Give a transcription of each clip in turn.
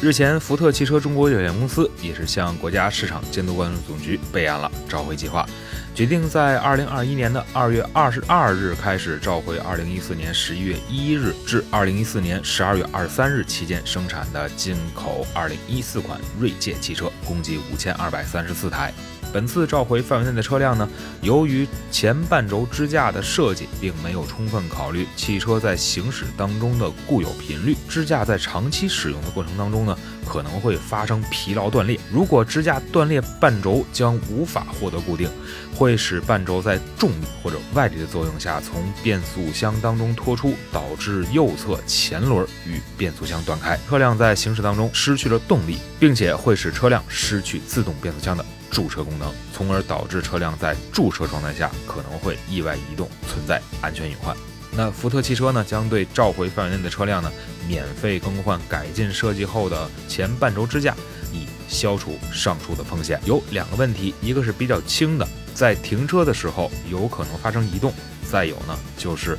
日前，福特汽车中国有限公司也是向国家市场监督管理总局备案了召回计划，决定在二零二一年的二月二十二日开始召回二零一四年十一月一日至二零一四年十二月二十三日期间生产的进口二零一四款锐界汽车，共计五千二百三十四台。本次召回范围内的车辆呢，由于前半轴支架的设计并没有充分考虑汽车在行驶当中的固有频率，支架在长期使用的过程当中呢，可能会发生疲劳断裂。如果支架断裂，半轴将无法获得固定，会使半轴在重力或者外力的作用下从变速箱当中脱出，导致右侧前轮与变速箱断开，车辆在行驶当中失去了动力，并且会使车辆失去自动变速箱的。驻车功能，从而导致车辆在驻车状态下可能会意外移动，存在安全隐患。那福特汽车呢，将对召回范围内的车辆呢，免费更换改进设计后的前半轴支架，以消除上述的风险。有两个问题，一个是比较轻的，在停车的时候有可能发生移动；再有呢，就是。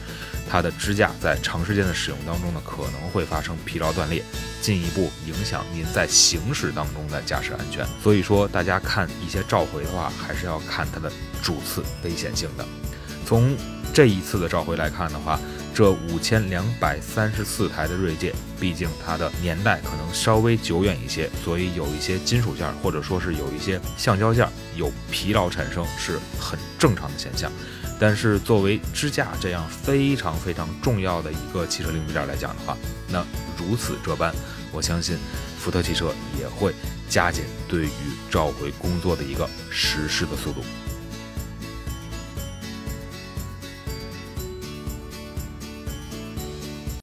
它的支架在长时间的使用当中呢，可能会发生疲劳断裂，进一步影响您在行驶当中的驾驶安全。所以说，大家看一些召回的话，还是要看它的主次危险性的。从这一次的召回来看的话，这五千两百三十四台的锐界，毕竟它的年代可能稍微久远一些，所以有一些金属件或者说是有一些橡胶件有疲劳产生是很正常的现象。但是作为支架这样非常非常重要的一个汽车零部件来讲的话，那如此这般，我相信福特汽车也会加紧对于召回工作的一个实施的速度。